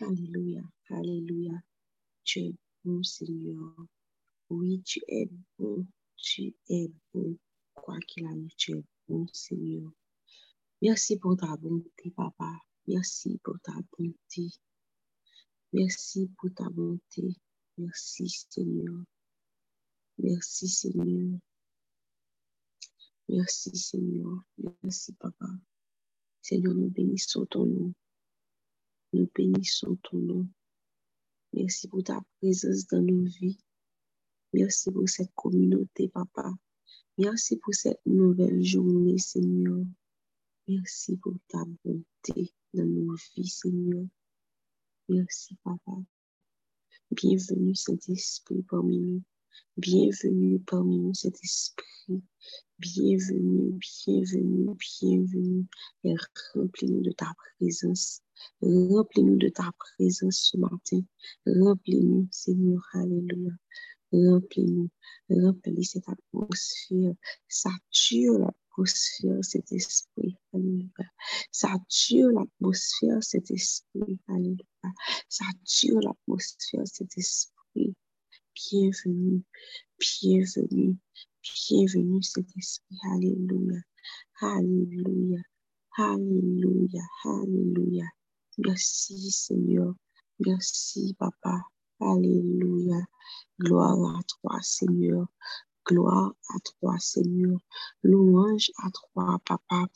Alléluia, Alléluia. Tu es bon, Seigneur. Oui, tu es bon, tu es bon. Quoi qu'il arrive, tu es bon, Seigneur. Merci pour ta bonté, Papa. Merci pour ta bonté. Merci pour ta bonté. Merci, Seigneur. Merci, Seigneur. Merci, Seigneur. Merci, Papa. Seigneur, nous bénissons ton nom. Nous bénissons ton nom. Merci pour ta présence dans nos vies. Merci pour cette communauté, Papa. Merci pour cette nouvelle journée, Seigneur. Merci pour ta bonté dans nos vies, Seigneur. Merci, Papa. Bienvenue, Saint-Esprit, parmi nous. Bienvenue parmi nous, cet esprit. Bienvenue, bienvenue, bienvenue. Et remplis-nous de ta présence. Remplis-nous de ta présence ce matin. Remplis-nous, Seigneur. Alléluia. Remplis-nous. Remplis cette atmosphère. Sature l'atmosphère, cet esprit. Alléluia. Sature l'atmosphère, cet esprit. Alléluia. Sature l'atmosphère, cet esprit bienvenue, bienvenue, bienvenue cet esprit. Alléluia, Alléluia, Alléluia, Alléluia. Merci Seigneur, merci Papa. Alléluia, gloire à toi Seigneur. Gloire à toi, Seigneur. Louange à toi, Papa.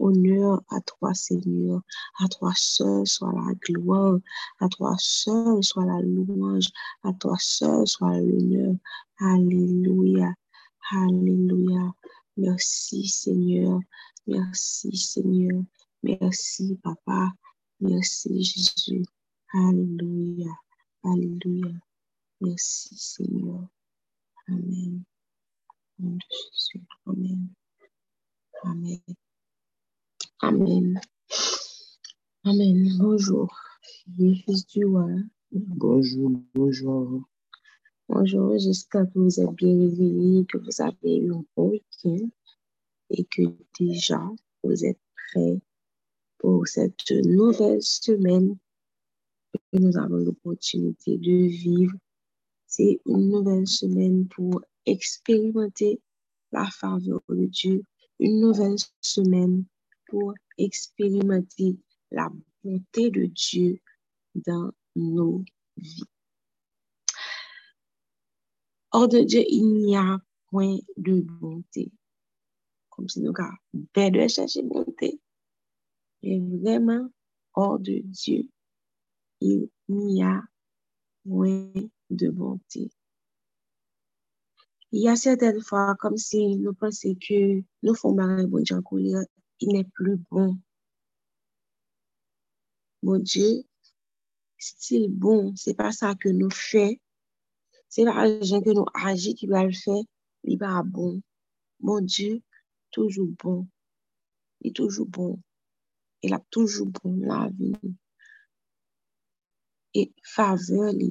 Honneur à toi, Seigneur. À toi seul soit la gloire. À toi seul soit la louange. À toi seul soit l'honneur. Alléluia. Alléluia. Merci, Seigneur. Merci, Seigneur. Merci, Papa. Merci, Jésus. Alléluia. Alléluia. Merci, Seigneur. Amen. Amen. Amen. Amen. Amen. Bonjour. Fils du roi. Bonjour, bonjour. Bonjour, j'espère que vous êtes bien réveillés, que vous avez eu un bon week-end et que déjà vous êtes prêts pour cette nouvelle semaine que nous avons l'opportunité de vivre. C'est une nouvelle semaine pour expérimenter la faveur de Dieu, une nouvelle semaine pour expérimenter la bonté de Dieu dans nos vies. Hors de Dieu, il n'y a point de bonté. Comme si nous avons de chercher bonté. Mais vraiment, hors de Dieu, il n'y a point de bonté. Il y a certaines fois comme si nous pensions que nous faisons marrer bon Dieu il n'est plus bon. Mon Dieu, style bon, c'est pas ça que nous fait. Se la ajen ke nou aji ki ba l fè, li ba bon. Bon Diyo, toujou bon. Li toujou bon. Il a toujou bon la vi. E faveur li,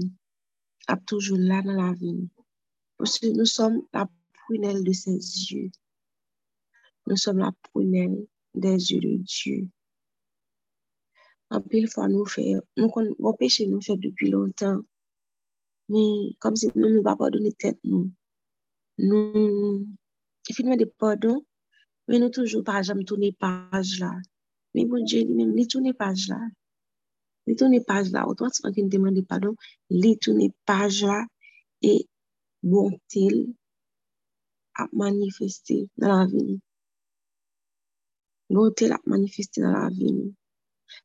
ap toujou la nan la vi. Pwese nou som la prunel de se zyu. Nou som la prunel de zyu de Diyo. Anpil fwa nou fè, nou kon, wopè che nou fè depi lontan. Mais comme si nous ne pas pardonner tête, nous. Nous, il fait des pardons, mais nous toujours pas jamais tourner page là. Mais bon Dieu, lui-même, il tourne page là. Il tourne page là. Autant qu'il demande pardon, il tourne page là. Et bonté à manifester dans la vie. Bonté à manifester dans la.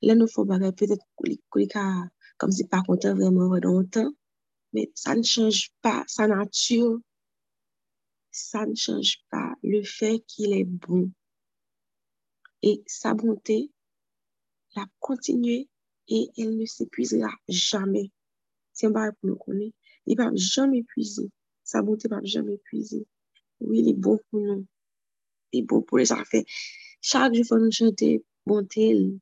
Là, nous faut peut-être comme si pas content vraiment longtemps, mais ça ne change pas sa nature. Ça ne change pas le fait qu'il est bon. Et sa bonté, la continuer et elle ne s'épuisera jamais. C'est un bail pour nous connaître. Il ne va jamais épuiser. Sa bonté ne va jamais épuiser. Oui, il est bon pour nous. Il est bon pour les affaires. Chaque jour, nous chanter bonté.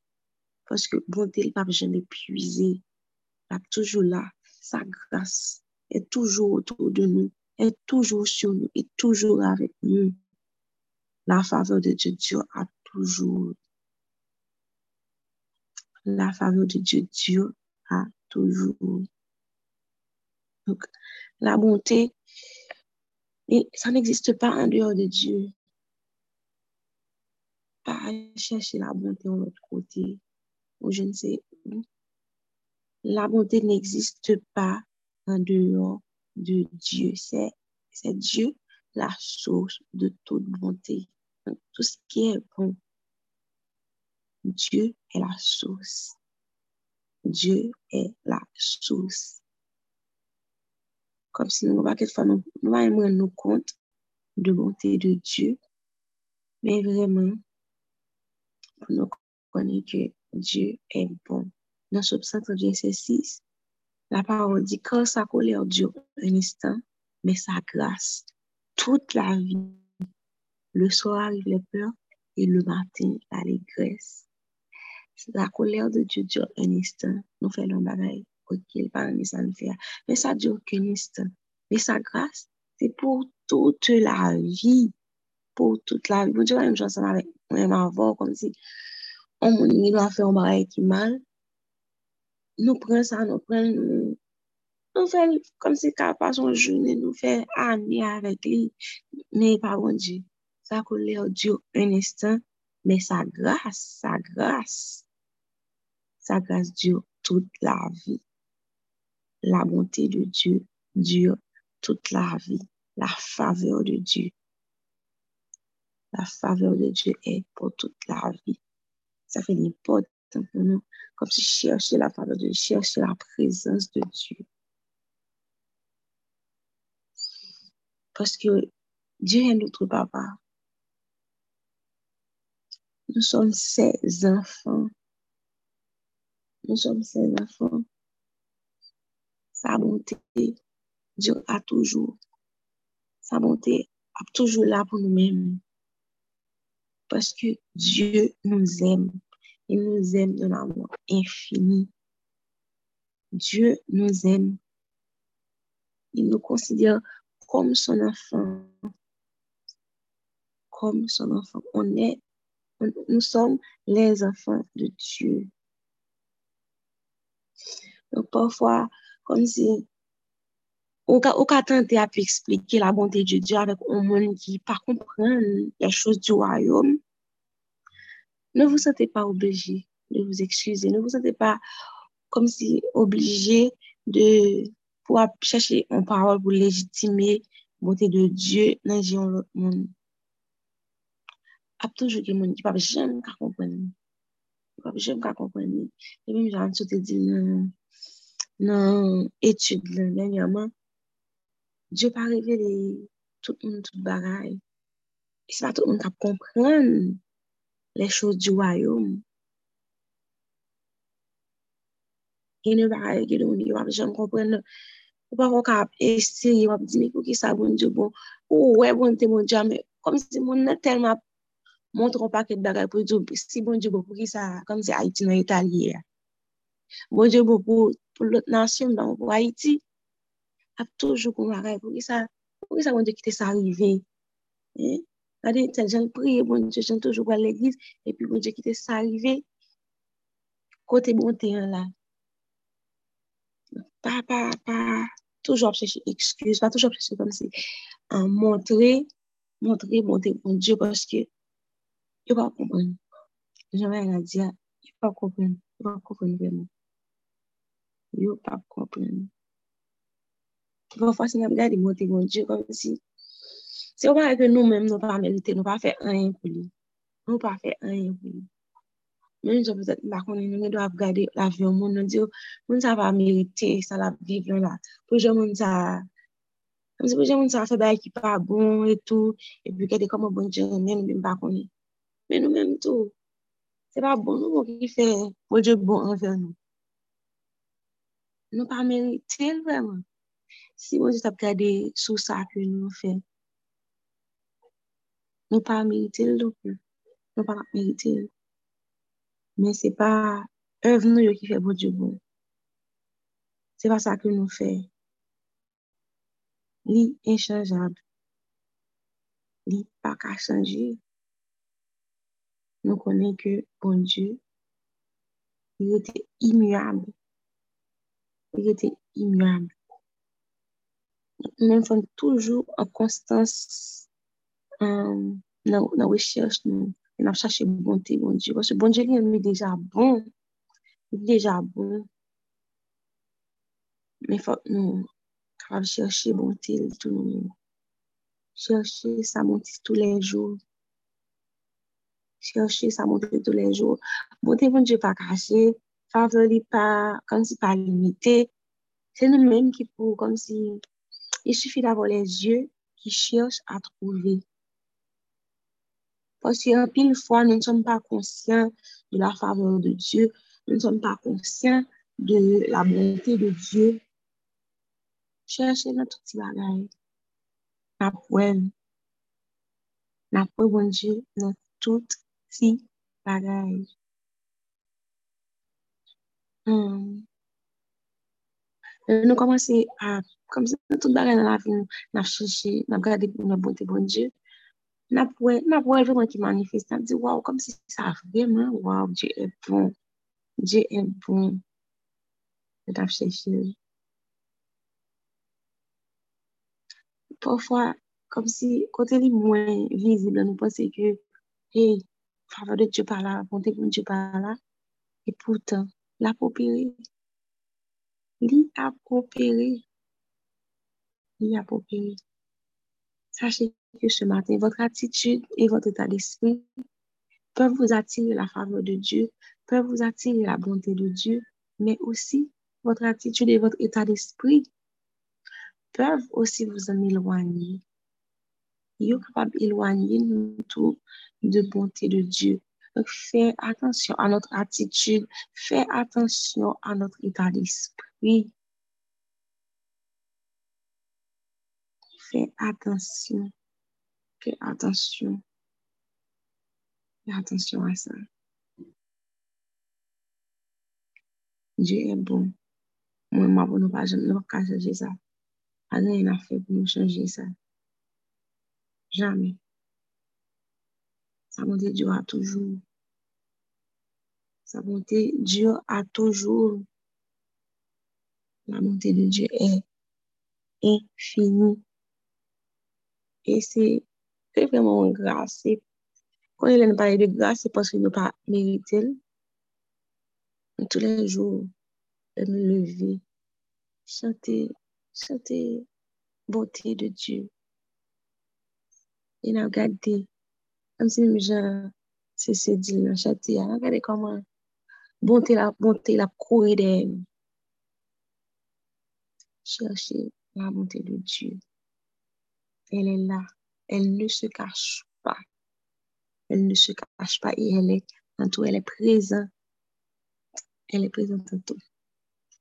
Parce que bonté, ne va jamais épuiser. Il est toujours là. Sa grâce est toujours autour de nous, est toujours sur nous, est toujours avec nous. La faveur de Dieu, Dieu a toujours. La faveur de Dieu, Dieu à toujours. Donc, la bonté, ça n'existe pas en dehors de Dieu. Pas chercher la bonté de l'autre côté, ou je ne sais où. La bonté n'existe pas en dehors de Dieu. C'est Dieu la source de toute bonté. tout ce qui est bon, Dieu est la source. Dieu est la source. Comme si nous, quelquefois, nous, nous nous compte de bonté de Dieu, mais vraiment, nous connaître que Dieu est bon. Dans ce psaume verset 6, la parole dit, quand sa colère dure un instant, mais sa grâce, toute la vie. Le soir arrive les peurs et le matin, l'allégresse. La colère de Dieu dure un instant. Nous faisons bagaille. Ok, pas un instant faire. Mais ça dure qu'un instant. Mais sa grâce, c'est pour toute la vie. Pour toute la vie. Vous dire la même chose avec moi avant, comme si on doit faire un bagaille qui mal. Nous prenons ça, nous prenons, nous faisons comme si qu'à pas son journée, nous faisons ami avec lui. Mais pas bon Dieu. Sa colère dure un instant, mais sa grâce, sa grâce, sa grâce dure toute la vie. La bonté de Dieu dure toute la vie. La faveur de Dieu. La faveur de Dieu est pour toute la vie. Ça fait n'importe comme si chercher la faveur de Dieu, chercher la présence de Dieu. Parce que Dieu est notre papa. Nous sommes ses enfants. Nous sommes ses enfants. Sa bonté Dieu a toujours. Sa bonté est toujours là pour nous-mêmes. Parce que Dieu nous aime. Il nous aime d'un amour infini. Dieu nous aime. Il nous considère comme son enfant. Comme son enfant. On est, nous sommes les enfants de Dieu. Donc parfois, comme si on a tenté à expliquer la bonté de Dieu avec un monde qui pas comprend les choses du royaume. Ne vous sentez pas obligé de vous excuser. Ne vous sentez pas comme si obligé de pouvoir chercher une parole pour légitimer la bonté de Dieu dans le monde. Il y a toujours des gens qui ne peuvent jamais comprendre. Ils ne peuvent jamais comprendre. Et même, j'en ai dit dans l'étude dernièrement, Dieu pas révélé tout monde, tout bagaille. Et c'est pas tout monde qui comprend les choses du royaume. Gen yon bagay gen yon yon wap jen kompren nou. Ou pa kon ka ap esti yon wap di ni pou ki sa bon diyo bon. Ou we bon te bon diyo ame. Kom si moun nan telman montron paket bagay pou diyo si bon diyo bon pou ki sa kom si Haiti nan Italiye ya. Bon diyo bon pou, pou lot nasyon nan pou Haiti ap toujou kon bagay pou ki sa pou ki sa bon diyo ki te sa arrive. Eh? Regardez, tel gens prier, bon Dieu, j'aime toujours à l'église, et puis bon Dieu, qui t'est arrivé, côté bon terrain là. Pas, pas, pas, toujours chercher excuse, pas toujours chercher comme si, en montrer, montrer, montrer bon Dieu, parce que, il va comprendre. Jamais rien à dire, il va comprendre, il va comprendre vraiment. Il va pas comprendre. Parfois, c'est nous regarder monter bon Dieu comme si, Se ou ba eke nou menm nou pa merite, nou pa fe anyen pou li. Nou pa fe anyen pou li. Men jò pwese la konen nou men do ap gade la vyon moun, nou diyo, moun sa va merite, sa la viv lon la. Pou jò moun sa, mwen se pou jò moun sa fe ba ki pa bon etou, epi kede koman bon jè men, men pa konen. Men nou menm tou, se pa bon nou pou ki fe, pou jò bon anve bon nou. Nou pa merite l vreman. Si moun jò tap gade sou sa ke nou fe, nous pas mérité non plus. Nous pas mérité. Mais c'est pas œuvre nous qui fait bon Dieu bon. C'est pas ça que nous fait. Li inchangeable. Li pas qu'à changer. Nous connaissons que bon Dieu, il était immuable. il était immuable. Nous sommes toujours en constance um, nan, nan wechech nou, nan chache bonte bon Diyo. Pwese bon Diyo li an mi deja bon, li deja bon. Men fok nou, kapab chache bonte li tou nou. Chache sa bonte tou le jou. Chache sa bonte tou le jou. Bonte bon Diyo pa kache, fave li pa, kon si pa limite. Se nou menm ki pou, kon si, il sufi d'avon les yeux ki chache a trouve. Parce qu'en pile fois, nous ne sommes pas conscients de la faveur de Dieu. Nous ne sommes pas conscients de la bonté de Dieu. Cherchez notre petit poêle. La poêle, bon Dieu, notre tout petit bagage. Hmm. Nous commençons à, comme ça, tout bagage dans la vie, nous avons cherché, nous avons regardé pour notre bonté, bon Dieu. Nous avons vraiment qui manifeste. Avons dit, waouh, comme si ça vraiment, waouh, Dieu est bon. Dieu est bon. Nous avons cherché. Parfois, comme si, côté est moins visible, nous pensons que, hey, faveur de Dieu par là, bonté de Dieu par là. Et pourtant, la popéré. Li a popéré. Li a popéré. Que ce matin, votre attitude et votre état d'esprit peuvent vous attirer la faveur de Dieu, peuvent vous attirer la bonté de Dieu, mais aussi votre attitude et votre état d'esprit peuvent aussi vous en éloigner. Ils sont capables d'éloigner nous tout de bonté de Dieu. Donc, faites attention à notre attitude, faites attention à notre état d'esprit. Faites attention. Faites attention. Faites attention à ça. Dieu est bon. Moi, je ne vais pas changer ça. Rien n'a fait pour nous changer ça. Jamais. Sa bonté Dieu a toujours. Sa bonté Dieu a toujours. La bonté de Dieu est infinie. Et c'est vraiment une grâce. Quand il parle de grâce, c'est parce qu'il n'a pas mérité. Tous les jours, elle me lever, chanter, chanter beauté de Dieu. Il a regardé, comme si je c'est ce dit là, chanter, regardez comment bonté la bonté la courir d'elle. Chercher la bonté de Dieu. Elle est là. Elle ne se cache pas. Elle ne se cache pas et elle est en tout, elle est présente. Elle est présente en tout.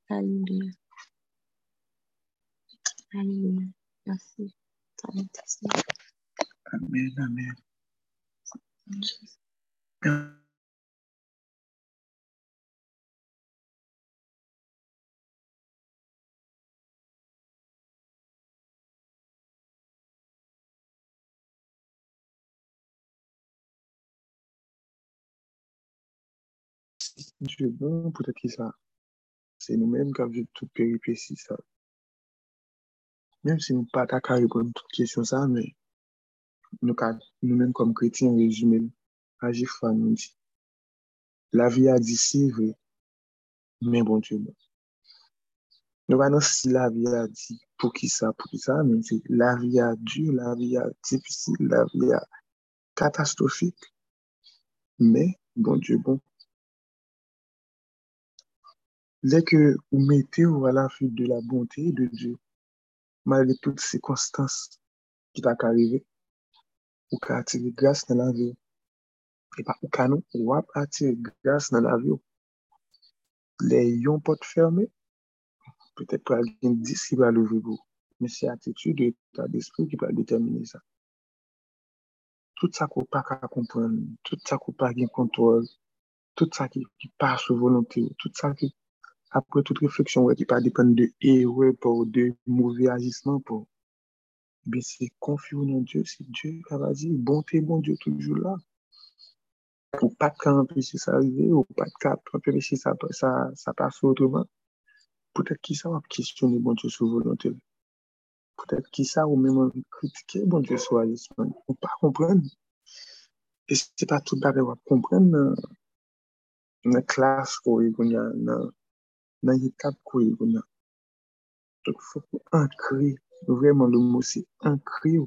Alléluia. Alléluia. Merci. Amen, amen. Diyo bon, pou te ki sa, se nou menm ka viv tout peripeci sa. Menm se nou pa ta ka repon tout kesyon sa, men, nou, nou menm kom kretien rejime, aji fan nou di. La vi a di si vre, men bon Diyo bon. Nou anon si la vi a di pou ki sa, pou ki sa, men se la vi a di, la vi a difisi, la vi a katastrofik, men bon Diyo bon. Dès que vous mettez à la fuite de la bonté de Dieu, malgré toutes ces constances qui t'ont arrivé, vous pouvez attirer grâce dans la vie. Et par contre, vous pouvez attirer grâce dans la vie. Les yon pas fermés, peut-être pour alguien 10 qui va l'ouvrir vous. Mais c'est l'attitude de l'état d'esprit qui va déterminer ça. Tout ça qu'on pas qu'à comprendre, tout ça qu'on pas qu'à contrôle, tout ça qui, qui passe aux volonté, tout ça qui après toute réflexion ouais, qui pas dépendre de erreur pour de mauvais agissements pour mais c'est confier en Dieu c'est Dieu qui va dire bonté bon Dieu toujours là pour pas qu'empêcher ça arriver ou pas qu'empêcher ça ça ça passe autrement peut-être qui ça va questionner bon Dieu sur volonté. Peut-être qui ça ou même de critiquer bon Dieu sur alisman. Ou pas comprendre. Et c'est pas tout wap comprendre dans la classe konya, nan, nan etap ko e konya. Donc, faut ancrer, vraiment le mot c'est ancrer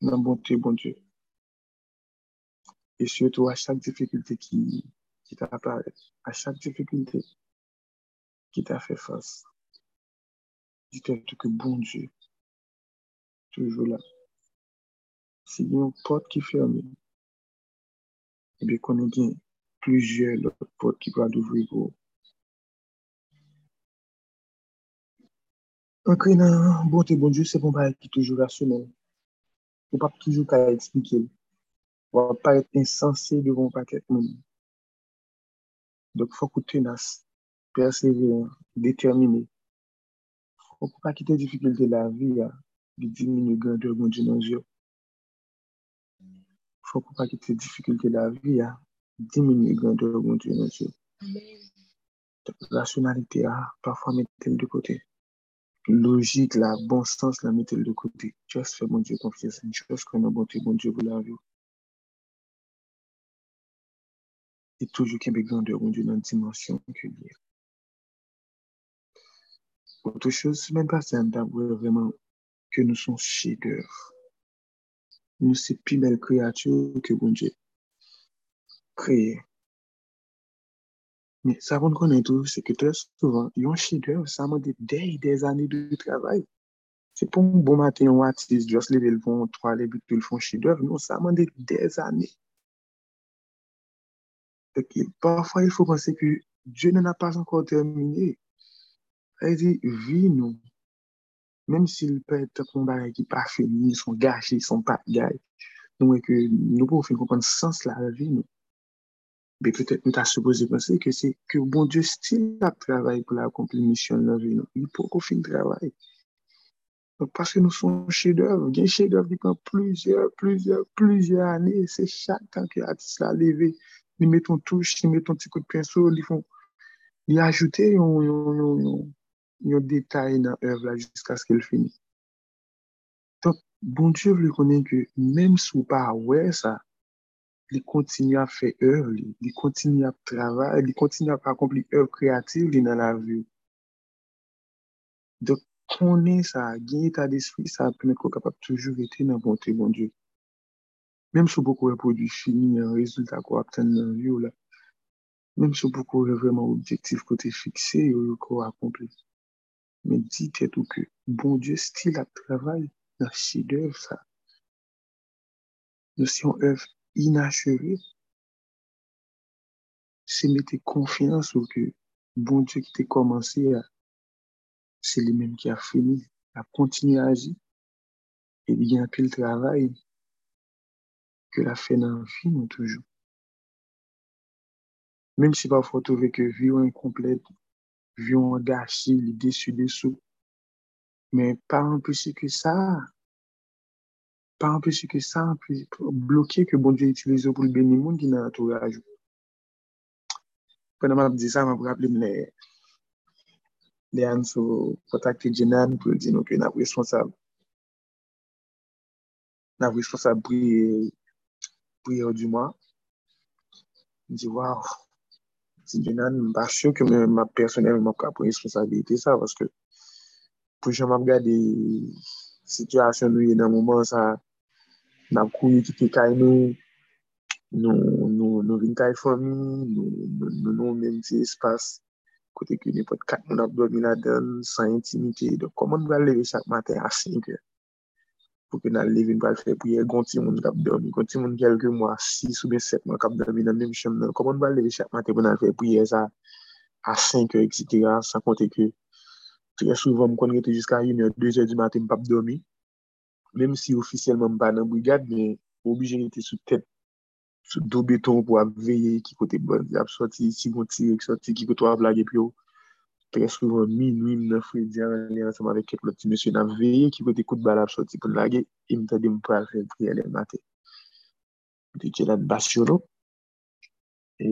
dans la bonté, bon Dieu. Et surtout à chaque difficulté qui, qui t'apparaît, à chaque difficulté qui t'a fait face, dis-toi que bon Dieu, toujours là. S'il y a une porte qui ferme, eh bien, qu'on ait plusieurs autres portes qui peuvent ouvrir pour Ankre nan bonte bon Diyo, se pon pa ki toujou rasyonel. Ou pa toujou ka eksplike. Ou pa pa insensé devon pa ket moun. Dok fok ou tenas, perseveran, determine. Fok ou pa kite difikilte la vi ya, di diminu gandeur bon Diyo nan zyo. Fok ou pa kite difikilte la vi ya, diminu gandeur bon Diyo nan zyo. Rasyonalite ya, pafwa metem de kote. Logique, la bon sens, la mettez de côté. Juste fais mon Dieu confiance. Juste connais bon Dieu, bon Dieu pour la vie. Et toujours qu'il y ait grandeur, bon Dieu, dans la dimension que lié. Autre chose, même pas c'est un vraiment que nous sommes chefs-d'œuvre. Nous sommes plus belles créatures que bon Dieu Men, sa moun konen tou, se ke tre souvan, yon chidev, sa moun de dey des ane de travay. Se pou moun bon maten yon atis, jos le vel fon, troa le bit, tout le fon chidev, non, sa moun de des ane. Ok, parfwa il fò panse ki, Diyo nan apas ankon termine. A yi di, vi nou, menm si l pe te kon bagay ki pa fini, son gache, son pa gaye, nou e ke nou pou fin kon kon sens la vi nou. Be pwetet nou ta supose pense ke se ke bon Diyo stil ap travay pou la akompli misyon nan vi nou. Li pou kon fin travay. Paske nou son chedev, gen chedev di kon plujer, plujer, plujer ane. Se chak tan ki atis la leve, li meton touche, li meton ti kout penso, li fon, li ajoute yon, yon, yon, yon, yon detay nan ev la jiska skil fini. Ton, bon Diyo vle konen ke menm sou pa wè sa, li kontinu ap fè ev li, li kontinu ap travay, li kontinu ap akompli ev kreativ li nan la vi. Dok konen sa, genye ta despi, sa ap pwene ko kapap toujou ete nan bonte bon Diyo. Mem sou pou kowe pou di fini an rezultat ko ap ten nan vi ou la, mem sou pou kowe vreman objektif kote fikse yo yo ko akompli. Men di tèt ou ke, bon Diyo stil ap travay nan chidev sa. Nou si yon ev inachevé, c'est mettre confiance au bon Dieu qui t'a commencé, c'est lui-même qui a fini, a continué à agir. Et il y a travail que la fait dans la vie, toujours. Même si parfois trouver que vie incomplète, vie gâchis, déçu dessous, mais pas en plus que ça, pa anpeche ke sa blokye ke bon Diyo itilize pou l'beni moun ki nan atouraj. Pwè nan man ap di sa, man pou rappele mne le an sou kontakte Jenan pou di nou ke nan responsab nan responsab priye ou di mwa. Di waw, si Jenan mba chou ke mwa personel mwa ka pou responsabilite sa, paske pou jen mwa gade Sityasyon nou yon nan mouman sa nan kouye kite kay nou, nou vin kay fomi, nou nou men se espas, kote ki ne pot kat moun ap domi la den, san intimite, do koman nou al leve chak maten a 5 e, pou ke nan leve nou al fe priye, gonti moun kap domi, gonti moun kelke mwa 6 ou 7 moun kap domi nan menm chem nan, koman nou al leve chak maten pou nan fe priye sa, a 5 e, etc., san konte ke, tre souvan m konre te jiska 1 ou 2 ou di maten m pap domi, Mem si ofisyelman mba nan brigade, men oblije nete sou tèt, sou do beton pou ap veye ki kote bandi ap soti, si gonti ek soti, ki koto ap lage pyo. Trè souvan min, min nan fridyan, lè ansama vek ket loti monsye nan veye ki kote kote bal ap soti pou lage, e mta de mpwa al fèl priye lè matè. Mte kè lan basyonon, e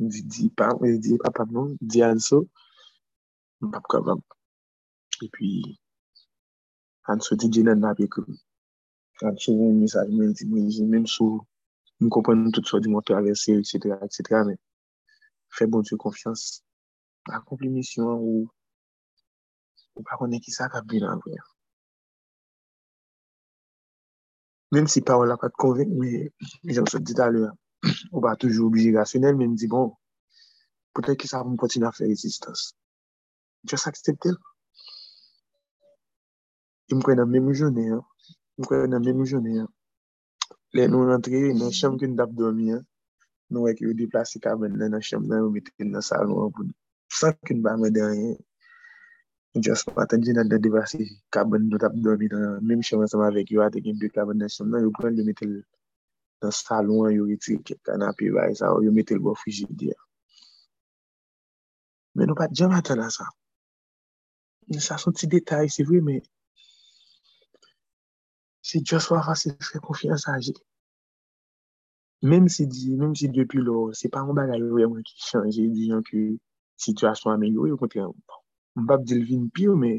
mdi di pap, mdi di pap ap non, di anso, mpap kabab. E pi... an sou di jelen na pe kri. An sou yon misaj men di mwen zi, men sou mwen kompon tout sou di mwen travese, etc. etc. Men, fè bon diyo konfians. Akompli misyon ou ou pa konen ki sa ka bilan vwe. Mem si pa wala pat konvek, men jen sou di talè, ou pa toujou obje rasyonel, men di bon, potè ki sa mwen poti na fè rezistans. Just accept it. Mwen kwen nan menmou jounen an. Im kwen nan menmou jounen an. Le nou rentre nan chanm ki nou dap domi an. Nou wek yo deplase kaben nan nan chanm nan yo metel nan salon an. San ki nou ba mwen denyen. Just patan di nan de deplase kaben nou dap domi nan menmou chanm ansama vek yo ate gen de kaben nan chanm nan yo kwen yo metel nan salon an yo retri ke kanapi vay sa yo metel bo fujidi an. Men nou pat jam atan la sa. Sa son ti detay se vwe men si Joshua Rase fè konfiyans a Jek, mèm si di, mèm si depi lò, se pa mba la yo yaman ki chanje, diyan ki situasyon amèlyo, yo konti an, mbap di lvin piyo, mè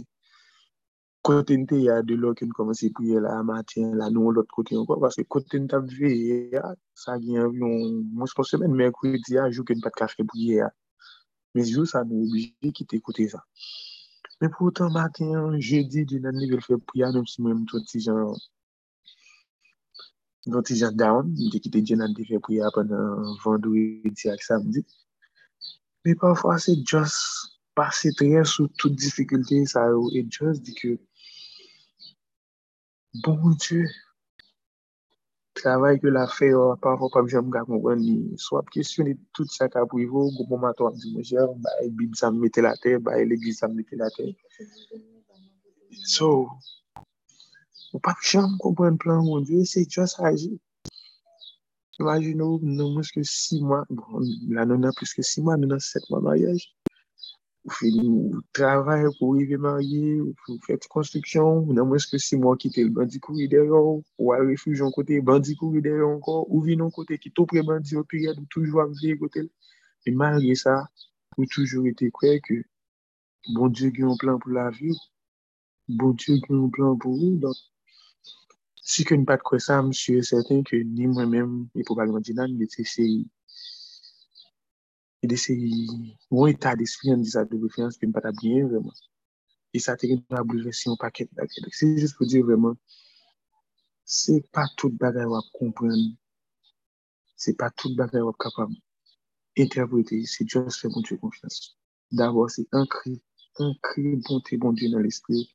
kote nte ya de lò ki nou komanse priye la matin, la nou lòt kote ankon, paske kote nte ap veye ya, sa gen yon, mwen se kon semen, mè kou di ya, jou ki nou pat kache priye ya, mè jou sa nou oblige ki te kote sa. Men pou tan maten, jeudi di nan ni fe priya, nem si mwen ton ti jan, ton ti jan down, mèm te kite di nan di fe priya panan vandou eti ak samdi. Men pafwa se just pase tre sou tout difikulte sa yo, e just di ke, bon dieu, travay ke la fe yo, pa fò pa bjèm ga konwen ni, so ap kesyon ni tout sa ka privo, goupon mato ap di mwen jèr, ba e bib sa mwete la te, ba e legis sa mwete la te. So, ou pa bjèm konwen plan moun diyo, se just aji. Imagino, nou mwen se 6 mwa, bon, la nou nan plus 6 mwa, nou nan 7 mwa maryaj. ou fè travay pou rive marye, ou fè ti konstriksyon, ou nan mweske si mwa kite l bandi kou ide yo, ou a refuj an kote bandi kou ide yo anko, ou vi nan kote ki tou pre bandi an piryad ou toujou avye kote l. E marye sa, ou toujou ete kwe ke bon Diyo gen yon plan pou la vi, bon Diyo gen yon plan pou ou, don. Si ke nou pat kwe sa, msye, certain ke ni mwen men, e pou balman di nan, mwen te se E de se yon etat de sfi an di sa dobe fiyans ki m pata byen vreman. E sa te gen yon ablivesi yon paket la kèdèk. Se jist pou di vreman, se pa tout bagay wap kompren. Se pa tout bagay wap kapab interprete. Se jist fè bon diyo konfians. D'avò se an kri, an kri bonte bon diyo nan l'esprit.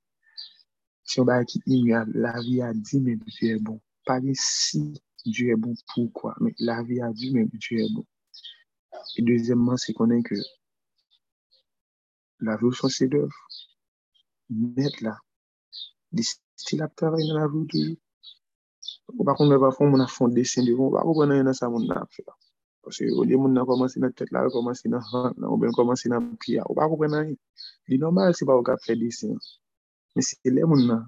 Si yon bagay ki imyab, la vi a di men diyo e bon. Pari si diyo e bon pou kwa, men la vi a di men diyo e bon. Et deuxièmement, c'est qu'on est que la vue sont ses d'œuvre. Mettre là. Style à travailler dans la vue toujours. Ou pa kon mè pa fon moun a fon desen di kon, wak ou konan yon sa moun nan ap fè la. Pwese ou li moun nan komansi nan tèt la, ou komansi nan hant nan, ou ben komansi nan pia, ou pa kon konan yon. Li normal se pa ou ka fè desen. Men se le moun nan,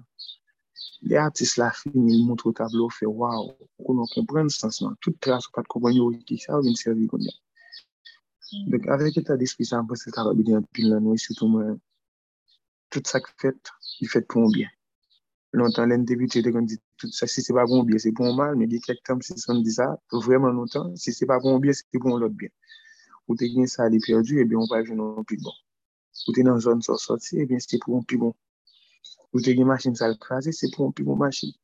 le artist la film, il montre ou tablo fè, waw, ou konon kompren sens nan. Tout tras ou pat kompren yo, ki sa ou vin servi kon yon. Dek avek etat despri sa mpwese karab ide an pil nan wè, sitou mwen, tout sa k fèt, y fèt pou mbyen. Lontan lèm debite, dek an di, tout sa, si se pa pou mbyen, se pou mbal, men di kek tam si son di sa, vreman lontan, si se pa bon mbyen, se bon mbyen lot byen. Ou te gen sa li perdu, e eh on ou pa jenon pi bon. Ou te nan zon sor sorti, e eh ben, se pou mbyen pi bon. Ou te gen masin sa l krasi, se pou mbyen pi bon masin.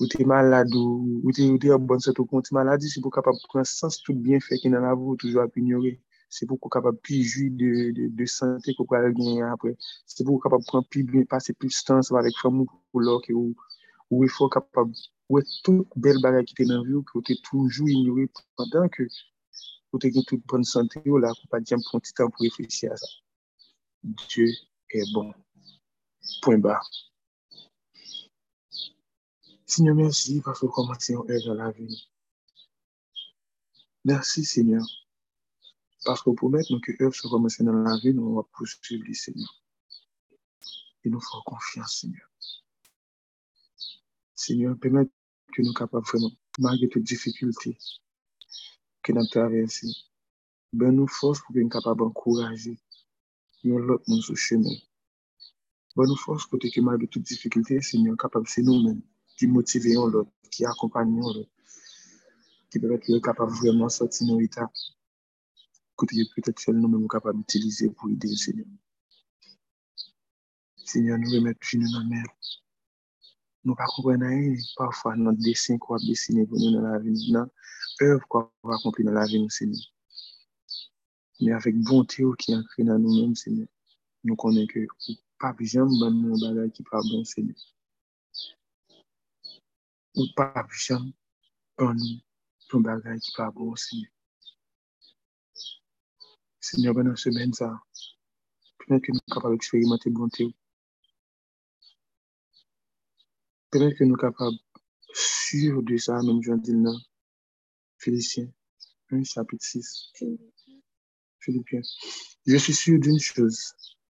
ou te malade ou, ou te, ou te bon sot ou kon te maladi, se pou kapab pran sens tout bien fè ki nan avou toujou ap ignore. Se pou kou kapab pi jwi de, de, de sante kou pral genye apre. Se pou kou kapab pran pi bien pase pi stans wavek fèm ou kou lò ki ou ou e fò kapab. Ou e tout bel bagay ki te nan vi ou ki ou te toujou ignore pandan ke ou te gen tout bon sante ou la kou pa diyan pran ti tan pou refleksi a sa. Diyo e bon. Point barre. Ba. Sinyo mersi pa fò komanse yon ev nan la vi. Mersi sinyo. Parce que pour mettre que œuvre se commencer dans la vie, nous va poursuivre Seigneur. Et nous faisons confiance, Seigneur. Seigneur, permet que nous capables vraiment, malgré toutes difficultés que nous traversées, Ben nous force pour que nous capables d'encourager l'autre sur le chemin. Ben nous force pour que malgré toutes difficultés, Seigneur, capable c'est nous-mêmes ki motive yon lot, ki akompany yon lot, ki bebe ki yo kapab vreman soti nou ita, kote yo proteksyon nou men mou kapab itilize pou ide yon senyon. Senyon nou remet jine nan mer. Nou pa kompren a yon, pafwa nan desen kwa ap desine pou nou nan la ven, nan ev kwa ap akompli nan la ven nou senyon. Men avèk bonte ou ki ankre nan nou men senyon, nou konen ke ou pa pijan ban nou bagay ki pa bon senyon. Ou pas besoin de nous un bagage qui pas bon, Seigneur. Seigneur, pendant cette semaine, ça, peut-être que nous sommes capables d'expérimenter bonté. Peut-être que nous sommes capables, sûr de ça, même Jean Dilna, Félicien, 1 chapitre 6. Philippiens. Je suis sûr d'une chose.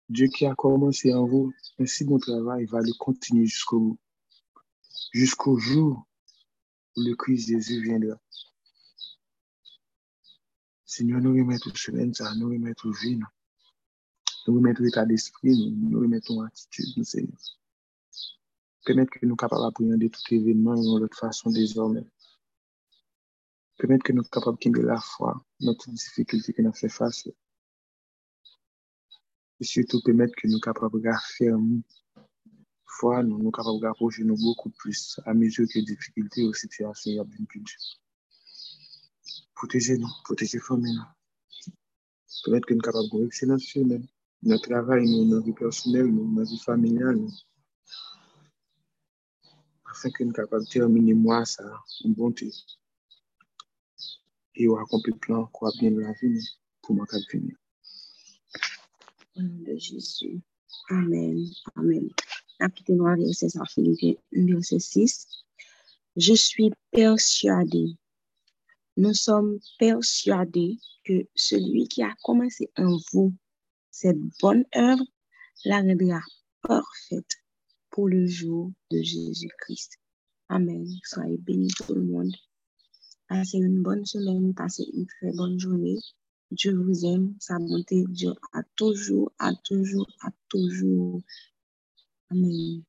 Dieu qui a commencé en vous un si bon travail va le continuer jusqu'au bout. Jusqu'au jour où le Christ Jésus viendra. Seigneur, nous remettons semaine, ça, nous remettons vie, nous. Nous remettons l'état d'esprit, nous, remettons attitude, nous, Seigneur. Permettre que nous soyons capables d'appréhender tout événement de notre façon désormais. Permettre que nous soyons capables de la foi, notre difficulté que nous fait face. Et surtout permettre que nous soyons capables de fermer nous sommes capables d'approcher nous beaucoup plus à mesure que les difficultés ou situations sont plus dures. Protégez-nous, protégez les familles. Permettre que nous soyons capables de excellence semaine, notre travail, notre vie personnelle, notre vie familiale, afin que nous soyons capables de terminer moi ça en bonté et on accompli le plan qu'on a bien la vie pour ma venir. Au nom de Jésus. Amen. Amen. Appliquez-nous verset Philippiens verset 6. Je suis persuadé. Nous sommes persuadés que celui qui a commencé en vous cette bonne œuvre la rendra parfaite pour le jour de Jésus-Christ. Amen. Soyez bénis tout le monde. Passez une bonne semaine, passez une très bonne journée. Dieu vous aime, sa bonté Dieu a toujours, à toujours, à toujours. 嗯。